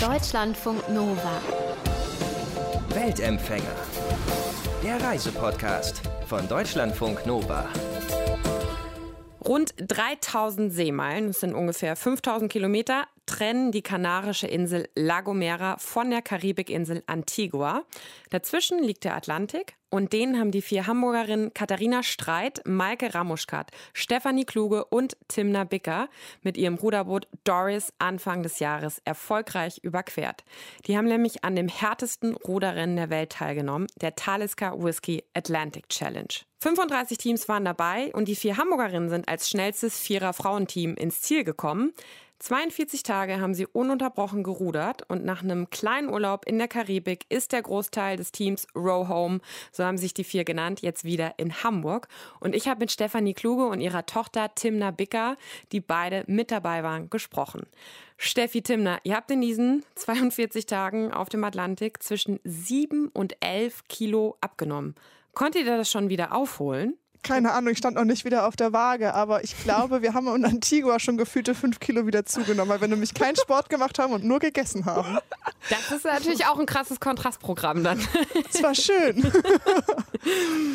Deutschlandfunk Nova. Weltempfänger. Der Reisepodcast von Deutschlandfunk Nova. Rund 3000 Seemeilen, das sind ungefähr 5000 Kilometer, trennen die kanarische Insel La Gomera von der Karibikinsel Antigua. Dazwischen liegt der Atlantik und den haben die vier Hamburgerinnen Katharina Streit, Maike Ramuschkat, Stefanie Kluge und Timna Bicker mit ihrem Ruderboot Doris Anfang des Jahres erfolgreich überquert. Die haben nämlich an dem härtesten Ruderrennen der Welt teilgenommen, der Talisker Whisky Atlantic Challenge. 35 Teams waren dabei und die vier Hamburgerinnen sind als schnellstes Vierer-Frauenteam ins Ziel gekommen. 42 Tage haben sie ununterbrochen gerudert und nach einem kleinen Urlaub in der Karibik ist der Großteil des Teams Row Home, so haben sich die vier genannt, jetzt wieder in Hamburg. Und ich habe mit Stefanie Kluge und ihrer Tochter Timna Bicker, die beide mit dabei waren, gesprochen. Steffi Timna, ihr habt in diesen 42 Tagen auf dem Atlantik zwischen 7 und 11 Kilo abgenommen. Konntet ihr das schon wieder aufholen? Keine Ahnung, ich stand noch nicht wieder auf der Waage, aber ich glaube, wir haben in Antigua schon gefühlte fünf Kilo wieder zugenommen, weil wir nämlich keinen Sport gemacht haben und nur gegessen haben. Das ist natürlich auch ein krasses Kontrastprogramm dann. Es war schön.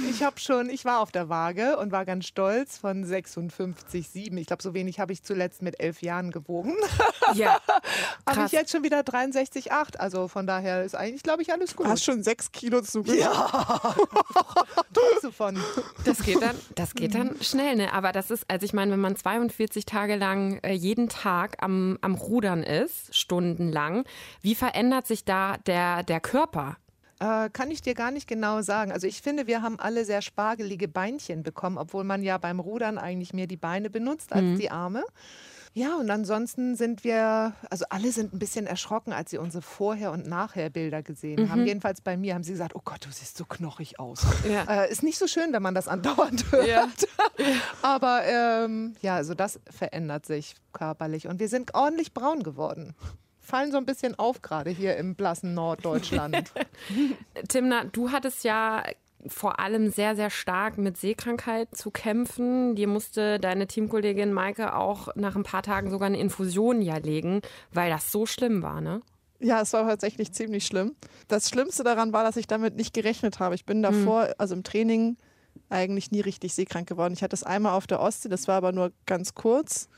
Ich habe schon, ich war auf der Waage und war ganz stolz von 56,7. Ich glaube, so wenig habe ich zuletzt mit elf Jahren gewogen. Ja. Habe ich jetzt schon wieder 63,8. Also von daher ist eigentlich, glaube ich, alles gut. Du hast schon sechs Kilo zugenommen. Ja. du von. Das geht dann, das geht dann schnell, ne? Aber das ist, also ich meine, wenn man 42 Tage lang äh, jeden Tag am, am Rudern ist, stundenlang, wie verändert sich da der, der Körper? Äh, kann ich dir gar nicht genau sagen. Also ich finde, wir haben alle sehr spargelige Beinchen bekommen, obwohl man ja beim Rudern eigentlich mehr die Beine benutzt als Mhm. die Arme. Ja, und ansonsten sind wir, also alle sind ein bisschen erschrocken, als sie unsere Vorher- und Nachher-Bilder gesehen haben. Jedenfalls bei mir haben sie gesagt, oh Gott, du siehst so knochig aus. Ja. Äh, ist nicht so schön, wenn man das andauernd hört. Ja. Aber ähm, ja, also das verändert sich körperlich. Und wir sind ordentlich braun geworden. Fallen so ein bisschen auf gerade hier im blassen Norddeutschland. Timna, du hattest ja vor allem sehr, sehr stark mit Seekrankheit zu kämpfen. Dir musste deine Teamkollegin Maike auch nach ein paar Tagen sogar eine Infusion ja legen, weil das so schlimm war, ne? Ja, es war tatsächlich ziemlich schlimm. Das Schlimmste daran war, dass ich damit nicht gerechnet habe. Ich bin davor, also im Training, eigentlich nie richtig seekrank geworden. Ich hatte es einmal auf der Ostsee, das war aber nur ganz kurz.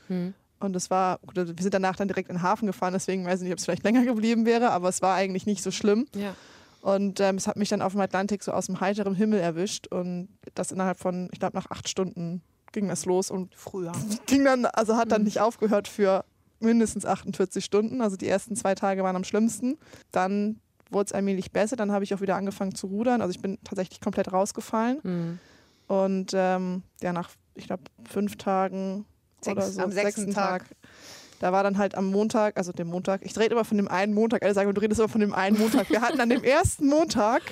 Und es war, gut, wir sind danach dann direkt in den Hafen gefahren, deswegen weiß ich nicht, ob es vielleicht länger geblieben wäre, aber es war eigentlich nicht so schlimm. Ja. Und ähm, es hat mich dann auf dem Atlantik so aus dem heiteren Himmel erwischt und das innerhalb von, ich glaube, nach acht Stunden ging das los und Früher. ging dann, also hat dann nicht aufgehört für mindestens 48 Stunden. Also die ersten zwei Tage waren am schlimmsten. Dann wurde es allmählich besser. Dann habe ich auch wieder angefangen zu rudern. Also ich bin tatsächlich komplett rausgefallen. Mhm. Und ähm, ja, nach, ich glaube, fünf Tagen Sechs- oder so, am sechsten Tag. Da war dann halt am Montag, also dem Montag, ich drehe immer von dem einen Montag, alle sagen, du redest immer von dem einen Montag. Wir hatten an dem ersten Montag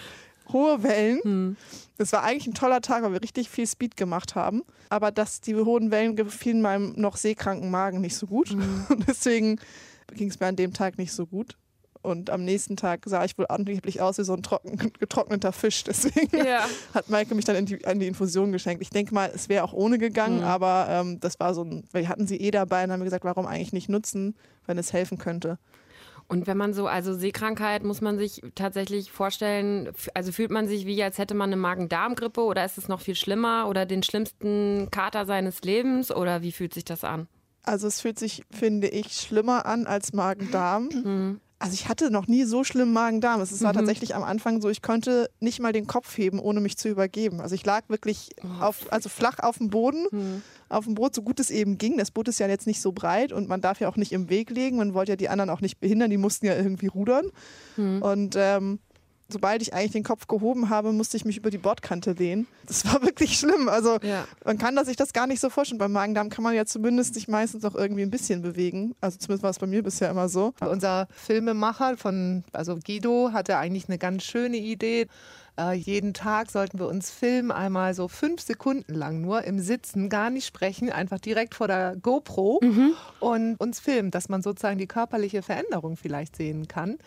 hohe Wellen. Das war eigentlich ein toller Tag, weil wir richtig viel Speed gemacht haben. Aber dass die hohen Wellen gefielen meinem noch seekranken Magen nicht so gut. Und deswegen ging es mir an dem Tag nicht so gut. Und am nächsten Tag sah ich wohl angeblich aus wie so ein trocken, getrockneter Fisch. Deswegen Ja. hat Maike mich dann in die, an die Infusion geschenkt. Ich denke mal, es wäre auch ohne gegangen, aber ähm, das war so ein, weil wir hatten sie eh dabei und haben gesagt, warum eigentlich nicht nutzen, wenn es helfen könnte. Und wenn man so, also Seekrankheit muss man sich tatsächlich vorstellen, also fühlt man sich wie, als hätte man eine Magen-Darm-Grippe oder ist es noch viel schlimmer oder den schlimmsten Kater seines Lebens oder wie fühlt sich das an? Also es fühlt sich, finde ich, schlimmer an als Magen-Darm. Also ich hatte noch nie so schlimm Magen-Darm. Es war tatsächlich am Anfang so, ich konnte nicht mal den Kopf heben, ohne mich zu übergeben. Also ich lag wirklich auf, also flach auf dem Boden, auf dem Boot, so gut es eben ging. Das Boot ist ja jetzt nicht so breit und man darf ja auch nicht im Weg legen. Man wollte ja die anderen auch nicht behindern, die mussten ja irgendwie rudern. Und ähm, sobald ich eigentlich den Kopf gehoben habe, musste ich mich über die Bordkante lehnen. Das war wirklich schlimm. Also Ja. man kann sich das gar nicht so vorstellen. Beim Magen-Darm kann man ja zumindest sich meistens auch irgendwie ein bisschen bewegen. Also zumindest war es bei mir bisher immer so. Unser Filmemacher von, also Guido, hatte eigentlich eine ganz schöne Idee. Äh, jeden Tag sollten wir uns filmen, einmal so fünf Sekunden lang nur im Sitzen, gar nicht sprechen, einfach direkt vor der GoPro und uns filmen, dass man sozusagen die körperliche Veränderung vielleicht sehen kann.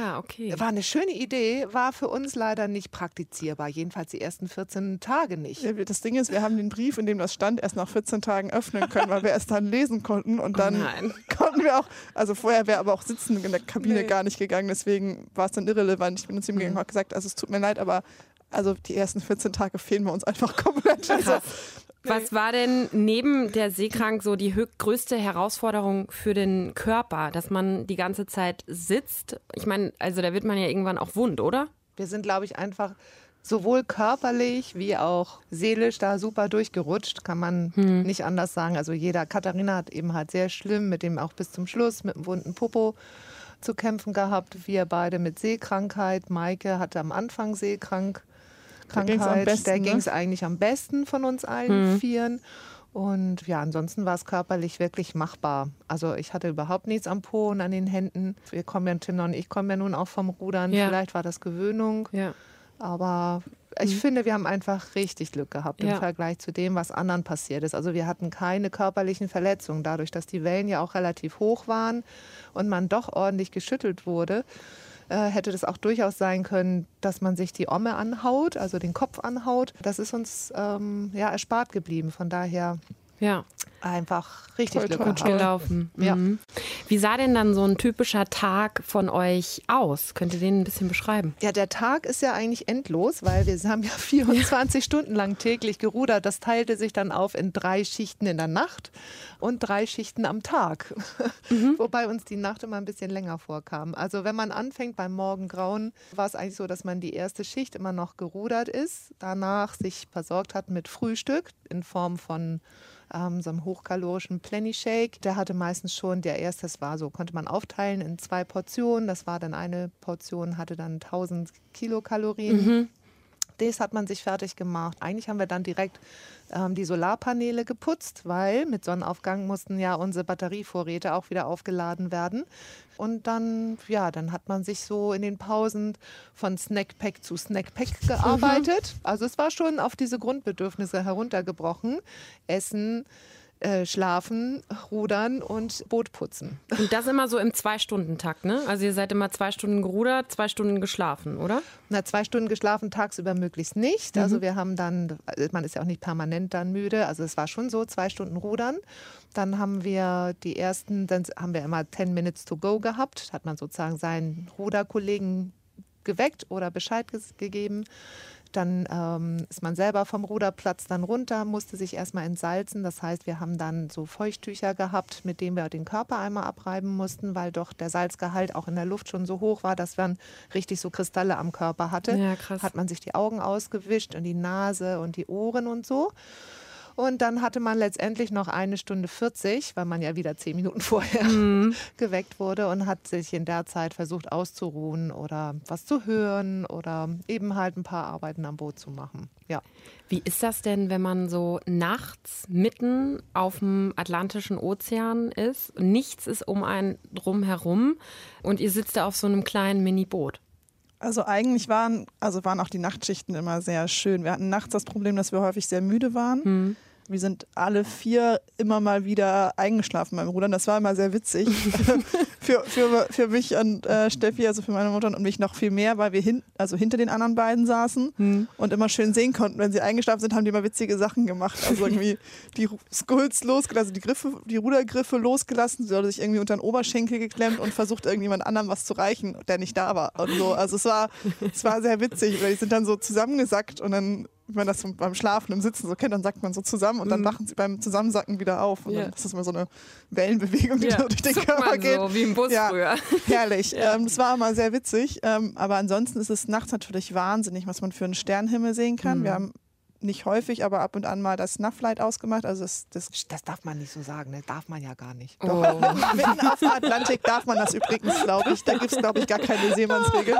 Ah, okay. War eine schöne Idee, war für uns leider nicht praktizierbar, jedenfalls die ersten 14 Tage nicht. Ja, Das Ding ist, wir haben den Brief, in dem das stand, erst nach 14 Tagen öffnen können, weil wir es dann lesen konnten und dann nein. konnten hatten wir auch, also vorher wäre aber auch Sitzen in der Kabine Nee. gar nicht gegangen, deswegen war es dann irrelevant. Ich bin zu ihm gegangen Mhm. und habe gesagt, also es tut mir leid, aber also die ersten 14 Tage fehlen wir uns einfach komplett. Also, Krass. Was war denn neben der Seekrank so die größte Herausforderung für den Körper, dass man die ganze Zeit sitzt? Ich meine, also da wird man ja irgendwann auch wund, oder? Wir sind, glaube ich, einfach sowohl körperlich wie auch seelisch da super durchgerutscht, kann man nicht anders sagen. Also jeder, Katharina hat eben halt sehr schlimm mit dem auch bis zum Schluss mit dem wunden Popo zu kämpfen gehabt. Wir beide mit Seekrankheit. Maike hatte am Anfang Seekrank. Da ging's am Krankheit. besten, Der ne? ging es eigentlich am besten von uns allen Vieren. Und ja, ansonsten war es körperlich wirklich machbar. Also ich hatte überhaupt nichts am Po und an den Händen. Wir kommen ja, Tim und ich kommen ja nun auch vom Rudern. Ja. Vielleicht war das Gewöhnung. Ja. Aber ich finde, wir haben einfach richtig Glück gehabt Ja. im Vergleich zu dem, was anderen passiert ist. Also wir hatten keine körperlichen Verletzungen, dadurch, dass die Wellen ja auch relativ hoch waren und man doch ordentlich geschüttelt wurde. Äh, hätte das auch durchaus sein können, dass man sich die Omme anhaut, also den Kopf anhaut. Das ist uns ähm, ja erspart geblieben. Von daher Ja. einfach richtig Toi, Glück. Gut gelaufen. Ja. Mhm. Wie sah denn dann so ein typischer Tag von euch aus? Könnt ihr den ein bisschen beschreiben? Ja, der Tag ist ja eigentlich endlos, weil wir haben ja 24 Stunden lang täglich gerudert. Das teilte sich dann auf in drei Schichten in der Nacht und drei Schichten am Tag. Wobei uns die Nacht immer ein bisschen länger vorkam. Also wenn man anfängt beim Morgengrauen, war es eigentlich so, dass man die erste Schicht immer noch gerudert ist, danach sich versorgt hat mit Frühstück in Form von ähm, so einem hochkalorischen Plenty Shake. Der hatte meistens schon, der erste, das war so, konnte man aufteilen in zwei Portionen. Das war dann eine Portion, hatte dann 1000 Kilokalorien. Das hat man sich fertig gemacht. Eigentlich haben wir dann direkt ähm, die Solarpaneele geputzt, weil mit Sonnenaufgang mussten ja unsere Batterievorräte auch wieder aufgeladen werden. Und dann, ja, dann hat man sich so in den Pausen von Snackpack zu Snackpack gearbeitet. Also es war schon auf diese Grundbedürfnisse heruntergebrochen. Essen, äh, Schlafen, Rudern und Boot putzen. Und das immer so im Zwei-Stunden-Takt, ne? Also ihr seid immer zwei Stunden gerudert, zwei Stunden geschlafen, oder? Na, zwei Stunden geschlafen, tagsüber möglichst nicht. Also wir haben dann, man ist ja auch nicht permanent dann müde. Also es war schon so, zwei Stunden rudern. Dann haben wir die ersten, dann haben wir immer 10 Minutes to go gehabt. Hat man sozusagen seinen Ruderkollegen geweckt oder Bescheid gegeben. Dann ähm, ist man selber vom Ruderplatz dann runter, musste sich erstmal entsalzen. Das heißt, wir haben dann so Feuchttücher gehabt, mit denen wir den Körper einmal abreiben mussten, weil doch der Salzgehalt auch in der Luft schon so hoch war, dass man richtig so Kristalle am Körper hatte. Ja, krass. Hat man sich die Augen ausgewischt und die Nase und die Ohren und so. Und dann hatte man letztendlich noch eine Stunde 40, weil man ja wieder zehn Minuten vorher Mhm. geweckt wurde und hat sich in der Zeit versucht auszuruhen oder was zu hören oder eben halt ein paar Arbeiten am Boot zu machen. Ja. Wie ist das denn, wenn man so nachts mitten auf dem Atlantischen Ozean ist? Nichts ist um einen drum herum und ihr sitzt da auf so einem kleinen Mini-Boot. Also eigentlich waren, also waren auch die Nachtschichten immer sehr schön. Wir hatten nachts das Problem, dass wir häufig sehr müde waren. Wir sind alle vier immer mal wieder eingeschlafen beim Rudern. Das war immer sehr witzig. für, für, für mich und äh, Steffi, also für meine Mutter und mich noch viel mehr, weil wir hin, also hinter den anderen beiden saßen und immer schön sehen konnten. Wenn sie eingeschlafen sind, haben die immer witzige Sachen gemacht. Also irgendwie die Skulls losgelassen, also die, Griffe, die Rudergriffe losgelassen. Sie hatte sich irgendwie unter den Oberschenkel geklemmt und versucht, irgendjemand anderem was zu reichen, der nicht da war. Und so. Also es war, es war sehr witzig, weil die sind dann so zusammengesackt und dann wenn man das so beim Schlafen im Sitzen so kennt, dann sackt man so zusammen und dann wachen sie beim Zusammensacken wieder auf. Und Ja. dann ist das immer so eine Wellenbewegung, die Ja, so durch den zuckt Körper man geht. so, wie im Bus ja, früher. Herrlich. Ähm, das war immer sehr witzig. Ähm, aber ansonsten ist es nachts natürlich wahnsinnig, was man für einen Sternenhimmel sehen kann. Wir haben nicht häufig, aber ab und an mal das Snufflight ausgemacht. Also das, das Das darf man nicht so sagen, ne? darf man ja gar nicht. Oh. Mitten auf dem Atlantik darf man das übrigens, glaube ich. Da gibt es, glaube ich, gar keine Seemannsregel.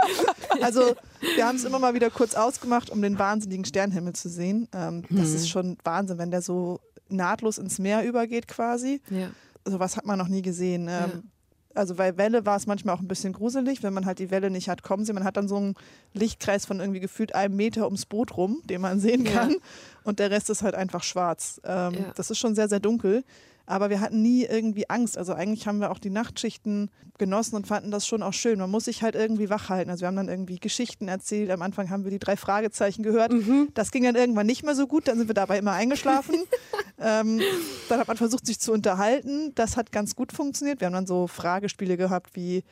Also wir haben es immer mal wieder kurz ausgemacht, um den wahnsinnigen Sternenhimmel zu sehen. Ähm, das ist schon Wahnsinn, wenn der so nahtlos ins Meer übergeht quasi. Ja. Sowas hat man noch nie gesehen. Ähm, Also bei Welle war es manchmal auch ein bisschen gruselig, wenn man halt die Welle nicht hat kommen sehen. Man hat dann so einen Lichtkreis von irgendwie gefühlt einem Meter ums Boot rum, den man sehen Ja. kann. Und der Rest ist halt einfach schwarz. Ähm, Ja. Das ist schon sehr, sehr dunkel. Aber wir hatten nie irgendwie Angst. Also eigentlich haben wir auch die Nachtschichten genossen und fanden das schon auch schön. Man muss sich halt irgendwie wach halten. Also wir haben dann irgendwie Geschichten erzählt. Am Anfang haben wir die drei Fragezeichen gehört. Mhm. Das ging dann irgendwann nicht mehr so gut. Dann sind wir dabei immer eingeschlafen. ähm, dann hat man versucht, sich zu unterhalten. Das hat ganz gut funktioniert. Wir haben dann so Fragespiele gehabt wie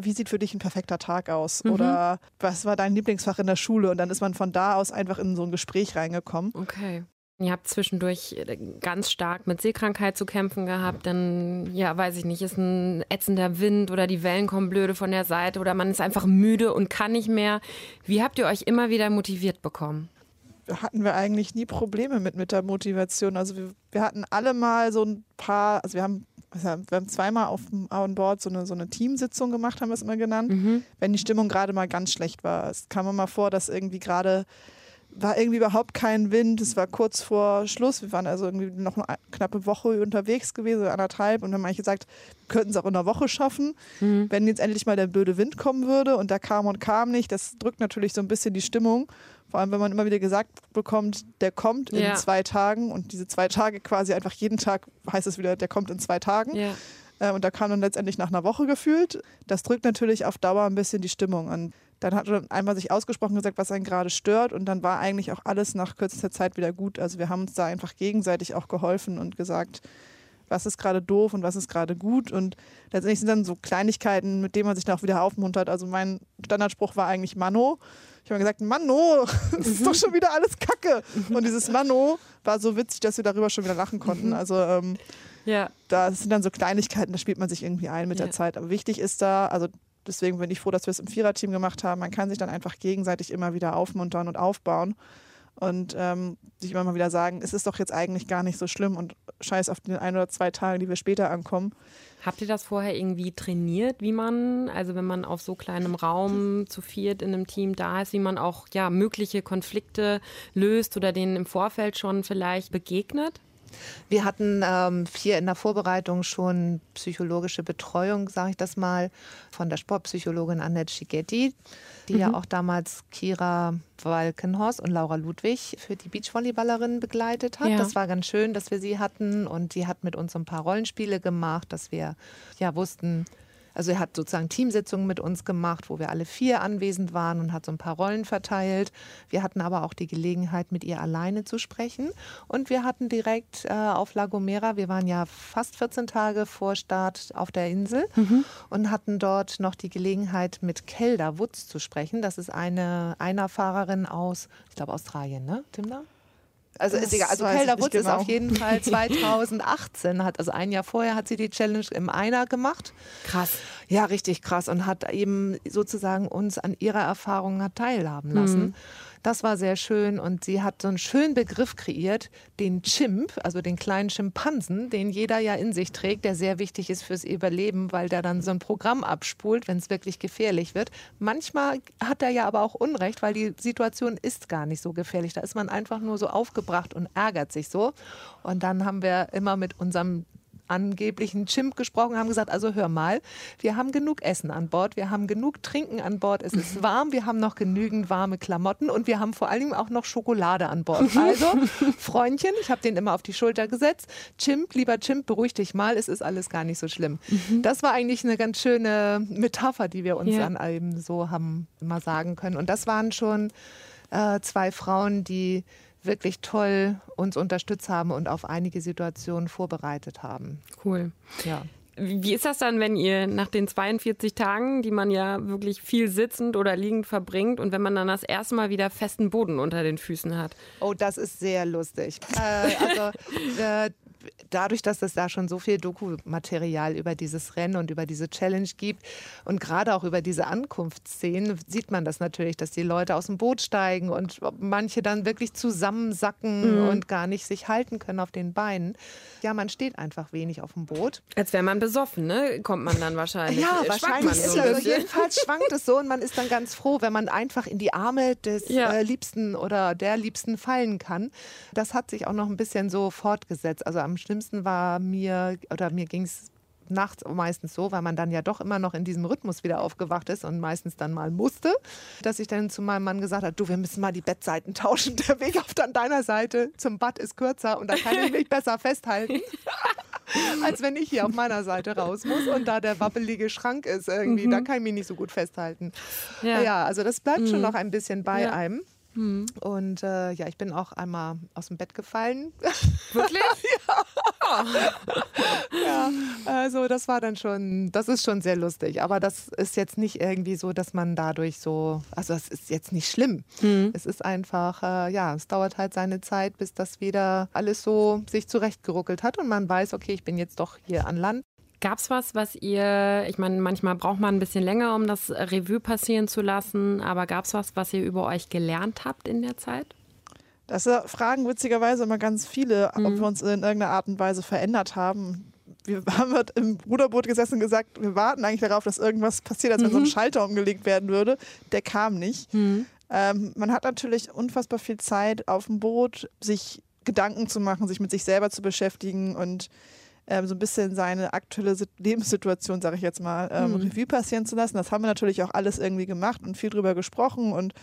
wie sieht für dich ein perfekter Tag aus? Mhm. Oder was war dein Lieblingsfach in der Schule? Und dann ist man von da aus einfach in so ein Gespräch reingekommen. Okay. Ihr habt zwischendurch äh, ganz stark mit Seekrankheit zu kämpfen gehabt. Dann, ja, weiß ich nicht, ist ein ätzender Wind oder die Wellen kommen blöde von der Seite oder man ist einfach müde und kann nicht mehr. Wie habt ihr euch immer wieder motiviert bekommen? hatten wir eigentlich nie Probleme mit, mit der Motivation. Also wir, wir hatten alle mal so ein paar, also wir haben wir haben zweimal auf dem On Board so eine, so eine Teamsitzung gemacht, haben wir es immer genannt, mhm. wenn die Stimmung gerade mal ganz schlecht war. Es kam immer vor, dass irgendwie gerade war irgendwie überhaupt kein Wind. Es war kurz vor Schluss. Wir waren also irgendwie noch eine knappe Woche unterwegs gewesen, anderthalb. Und dann haben manche gesagt, wir könnten es auch in einer Woche schaffen, mhm. wenn jetzt endlich mal der blöde Wind kommen würde. Und da kam und kam nicht. Das drückt natürlich so ein bisschen die Stimmung. Vor allem, wenn man immer wieder gesagt bekommt, der kommt in ja. zwei Tagen. Und diese zwei Tage quasi einfach jeden Tag heißt es wieder, der kommt in zwei Tagen. Ja. Äh, und da kam dann letztendlich nach einer Woche gefühlt. Das drückt natürlich auf Dauer ein bisschen die Stimmung. Und dann hat er einmal sich ausgesprochen gesagt, was einen gerade stört und dann war eigentlich auch alles nach kürzester Zeit wieder gut. Also wir haben uns da einfach gegenseitig auch geholfen und gesagt, was ist gerade doof und was ist gerade gut. Und letztendlich sind dann so Kleinigkeiten, mit denen man sich dann auch wieder aufmuntert. Also mein Standardspruch war eigentlich Mano. Ich habe gesagt, Mano, das ist doch schon wieder alles Kacke. Und dieses Mano war so witzig, dass wir darüber schon wieder lachen konnten. Also ähm, ja. da sind dann so Kleinigkeiten, da spielt man sich irgendwie ein mit ja. der Zeit. Aber wichtig ist da, also deswegen bin ich froh, dass wir es im Viererteam gemacht haben. Man kann sich dann einfach gegenseitig immer wieder aufmuntern und aufbauen und ähm, sich immer mal wieder sagen, es ist doch jetzt eigentlich gar nicht so schlimm und scheiß auf den ein oder zwei Tage, die wir später ankommen. Habt ihr das vorher irgendwie trainiert, wie man, also wenn man auf so kleinem Raum zu viert in einem Team da ist, wie man auch ja mögliche Konflikte löst oder denen im Vorfeld schon vielleicht begegnet? Wir hatten ähm, hier in der Vorbereitung schon psychologische Betreuung, sage ich das mal, von der Sportpsychologin Annette Schigetti, die mhm. ja auch damals Kira Walkenhorst und Laura Ludwig für die Beachvolleyballerinnen begleitet hat. Ja. Das war ganz schön, dass wir sie hatten und die hat mit uns ein paar Rollenspiele gemacht, dass wir ja wussten, also er hat sozusagen Teamsitzungen mit uns gemacht, wo wir alle vier anwesend waren und hat so ein paar Rollen verteilt. Wir hatten aber auch die Gelegenheit, mit ihr alleine zu sprechen. Und wir hatten direkt äh, auf La Gomera, wir waren ja fast 14 Tage vor Start auf der Insel mhm. und hatten dort noch die Gelegenheit, mit Kelda Wutz zu sprechen. Das ist eine Einerfahrerin aus, ich glaube, Australien, ne, Timna? Also ist egal. Also Kelda Wutz genau. ist auf jeden Fall 2018, hat, also ein Jahr vorher hat sie die Challenge im Einer gemacht. Krass. Ja, richtig krass und hat eben sozusagen uns an ihrer Erfahrung teilhaben lassen. Mhm. Das war sehr schön und sie hat so einen schönen Begriff kreiert, den Chimp, also den kleinen Schimpansen, den jeder ja in sich trägt, der sehr wichtig ist fürs Überleben, weil der dann so ein Programm abspult, wenn es wirklich gefährlich wird. Manchmal hat er ja aber auch Unrecht, weil die Situation ist gar nicht so gefährlich. Da ist man einfach nur so aufgebracht und ärgert sich so. Und dann haben wir immer mit unserem angeblichen Chimp gesprochen, haben gesagt, also hör mal, wir haben genug Essen an Bord, wir haben genug Trinken an Bord, es ist warm, wir haben noch genügend warme Klamotten und wir haben vor allem auch noch Schokolade an Bord. Also, Freundchen, ich habe den immer auf die Schulter gesetzt. Chimp, lieber Chimp, beruhig dich mal, es ist alles gar nicht so schlimm. Mhm. Das war eigentlich eine ganz schöne Metapher, die wir uns ja. dann eben so haben immer sagen können. Und das waren schon äh, zwei Frauen, die wirklich toll uns unterstützt haben und auf einige Situationen vorbereitet haben. Cool. Ja. Wie ist das dann, wenn ihr nach den 42 Tagen, die man ja wirklich viel sitzend oder liegend verbringt, und wenn man dann das erste Mal wieder festen Boden unter den Füßen hat? Oh, das ist sehr lustig. Äh, also äh, dadurch, dass es da schon so viel Dokumaterial über dieses Rennen und über diese Challenge gibt und gerade auch über diese Ankunftsszenen, sieht man das natürlich, dass die Leute aus dem Boot steigen und manche dann wirklich zusammensacken mhm. und gar nicht sich halten können auf den Beinen. Ja, man steht einfach wenig auf dem Boot. Als wäre man besoffen, ne? Kommt man dann wahrscheinlich. Ja, wahrscheinlich. So also jedenfalls schwankt es so und man ist dann ganz froh, wenn man einfach in die Arme des ja. äh, Liebsten oder der Liebsten fallen kann. Das hat sich auch noch ein bisschen so fortgesetzt. Also am schlimmsten war mir, oder mir ging es nachts meistens so, weil man dann ja doch immer noch in diesem Rhythmus wieder aufgewacht ist und meistens dann mal musste, dass ich dann zu meinem Mann gesagt habe, du, wir müssen mal die Bettseiten tauschen. Der Weg auf dann deiner Seite zum Bad ist kürzer und da kann ich mich besser festhalten. als wenn ich hier auf meiner Seite raus muss und da der wappelige Schrank ist irgendwie. Mhm. Da kann ich mich nicht so gut festhalten. Ja, ja also das bleibt mhm. schon noch ein bisschen bei ja. einem. Mhm. Und äh, ja, ich bin auch einmal aus dem Bett gefallen. Wirklich? ja. Ja. Also das war dann schon, das ist schon sehr lustig. Aber das ist jetzt nicht irgendwie so, dass man dadurch so, also es ist jetzt nicht schlimm. Mhm. Es ist einfach, äh, ja, es dauert halt seine Zeit, bis das wieder alles so sich zurechtgeruckelt hat und man weiß, okay, ich bin jetzt doch hier an Land. Gab es was, was ihr, ich meine, manchmal braucht man ein bisschen länger, um das Revue passieren zu lassen, aber gab es was, was ihr über euch gelernt habt in der Zeit? Das fragen witzigerweise immer ganz viele, mhm. ob wir uns in irgendeiner Art und Weise verändert haben. Wir haben halt im Ruderboot gesessen und gesagt, wir warten eigentlich darauf, dass irgendwas passiert, als wenn so ein mhm. Schalter umgelegt werden würde. Der kam nicht. Mhm. Ähm, man hat natürlich unfassbar viel Zeit auf dem Boot, sich Gedanken zu machen, sich mit sich selber zu beschäftigen und ähm, so ein bisschen seine aktuelle Lebenssituation, sage ich jetzt mal, ähm, mhm. Revue passieren zu lassen. Das haben wir natürlich auch alles irgendwie gemacht und viel drüber gesprochen und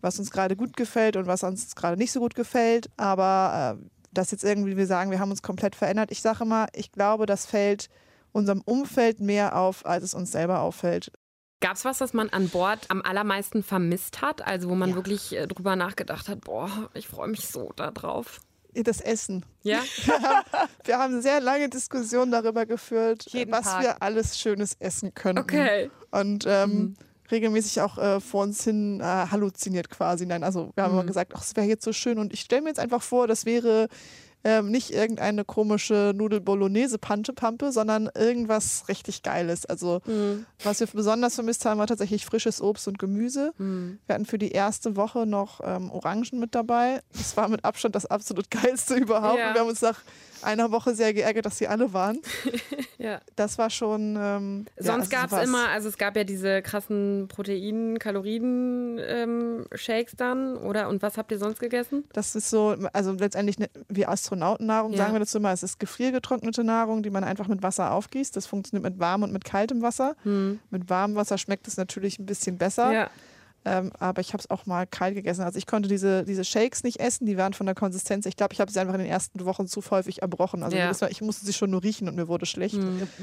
was uns gerade gut gefällt und was uns gerade nicht so gut gefällt. Aber äh, dass jetzt irgendwie wir sagen, wir haben uns komplett verändert. Ich sage immer, ich glaube, das fällt unserem Umfeld mehr auf, als es uns selber auffällt. Gab es was, was man an Bord am allermeisten vermisst hat? Also wo man ja. wirklich äh, drüber nachgedacht hat, boah, ich freue mich so darauf das Essen. Ja. Wir haben, sehr lange Diskussionen darüber geführt, Jeden was Tag. wir alles Schönes essen können. Okay. Und ähm, mhm. regelmäßig auch äh, vor uns hin äh, halluziniert quasi. Nein, also wir haben mhm. immer gesagt, ach, es wäre jetzt so schön. Und ich stelle mir jetzt einfach vor, das wäre ähm, nicht irgendeine komische Nudel-Bolognese-Pante-Pampe, sondern irgendwas richtig Geiles. Also, mhm. was wir besonders vermisst haben, war tatsächlich frisches Obst und Gemüse. Mhm. Wir hatten für die erste Woche noch ähm, Orangen mit dabei. Das war mit Abstand das absolut Geilste überhaupt. Ja. Und wir haben uns nach einer Woche sehr geärgert, dass sie alle waren. ja. Das war schon. Ähm, Sonst ja, also gab es immer, also es gab ja diese krassen Protein-, Kalorien-Shakes ähm, dann, oder? Und was habt ihr sonst gegessen? Das ist so, also letztendlich ne, wie Astronautennahrung, ja. sagen wir das immer. Es ist gefriergetrocknete Nahrung, die man einfach mit Wasser aufgießt. Das funktioniert mit warmem und mit kaltem Wasser. Hm. Mit warmem Wasser schmeckt es natürlich ein bisschen besser. Ja. Ähm, aber ich habe es auch mal kalt gegessen. Also ich konnte diese, diese Shakes nicht essen, die waren von der Konsistenz. Ich glaube, ich habe sie einfach in den ersten Wochen zu häufig erbrochen. Also ja. ich musste sie schon nur riechen und mir wurde schlecht. Mhm.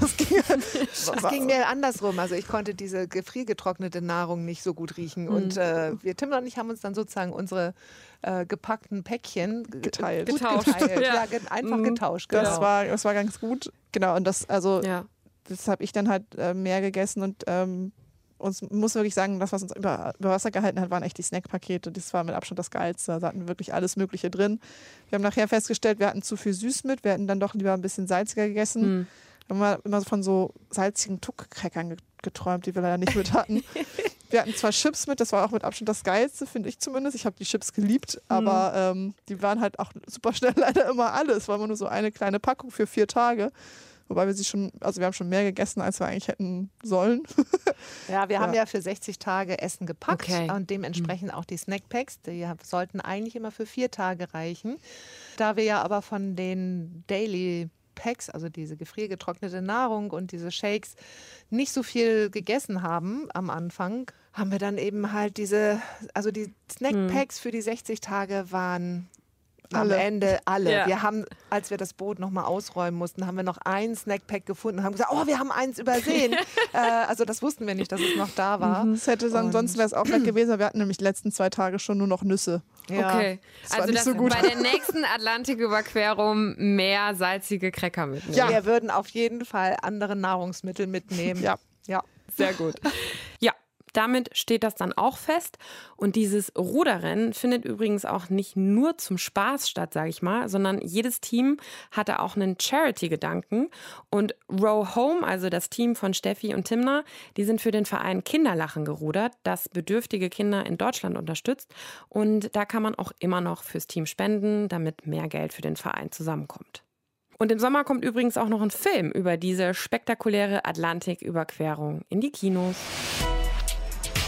Das, ging, das ging, mir andersrum. Also ich konnte diese gefriergetrocknete Nahrung nicht so gut riechen. Mhm. Und äh, wir, Tim und ich, haben uns dann sozusagen unsere äh, gepackten Päckchen geteilt. Getauscht. geteilt. ja. ja. einfach mhm. getauscht. Genau. Das, war, das war ganz gut. Genau, und das, also ja. das habe ich dann halt äh, mehr gegessen und ähm, uns muss wirklich sagen, das, was uns über, über Wasser gehalten hat, waren echt die Snackpakete. Das war mit Abstand das Geilste. Da hatten wir wirklich alles Mögliche drin. Wir haben nachher festgestellt, wir hatten zu viel süß mit. Wir hätten dann doch lieber ein bisschen salziger gegessen. Mhm. Wir haben immer von so salzigen Tuck-Crackern geträumt, die wir leider nicht mit hatten. wir hatten zwar Chips mit, das war auch mit Abstand das Geilste, finde ich zumindest. Ich habe die Chips geliebt, aber mhm. ähm, die waren halt auch super schnell leider immer alles. War immer nur so eine kleine Packung für vier Tage. Wobei wir sie schon, also wir haben schon mehr gegessen, als wir eigentlich hätten sollen. ja, wir ja. haben ja für 60 Tage Essen gepackt okay. und dementsprechend auch die Snackpacks. Die sollten eigentlich immer für vier Tage reichen. Da wir ja aber von den Daily Packs, also diese gefriergetrocknete Nahrung und diese Shakes, nicht so viel gegessen haben am Anfang, haben wir dann eben halt diese, also die Snackpacks hm. für die 60 Tage waren alle. Am Ende alle. Ja. Wir haben, als wir das Boot nochmal ausräumen mussten, haben wir noch ein Snackpack gefunden und haben gesagt, oh, wir haben eins übersehen. äh, also das wussten wir nicht, dass es noch da war. Mhm. Es hätte ansonsten wäre es auch weg gewesen. Wir hatten nämlich die letzten zwei Tage schon nur noch Nüsse. Ja. Okay, das also das so bei der nächsten Atlantiküberquerung mehr salzige Cracker mitnehmen. Ja, wir würden auf jeden Fall andere Nahrungsmittel mitnehmen. Ja. Ja. Sehr gut. Ja, damit steht das dann auch fest. Und dieses Ruderrennen findet übrigens auch nicht nur zum Spaß statt, sage ich mal, sondern jedes Team hatte auch einen Charity-Gedanken. Und Row Home, also das Team von Steffi und Timna, die sind für den Verein Kinderlachen gerudert, das bedürftige Kinder in Deutschland unterstützt. Und da kann man auch immer noch fürs Team spenden, damit mehr Geld für den Verein zusammenkommt. Und im Sommer kommt übrigens auch noch ein Film über diese spektakuläre Atlantiküberquerung in die Kinos.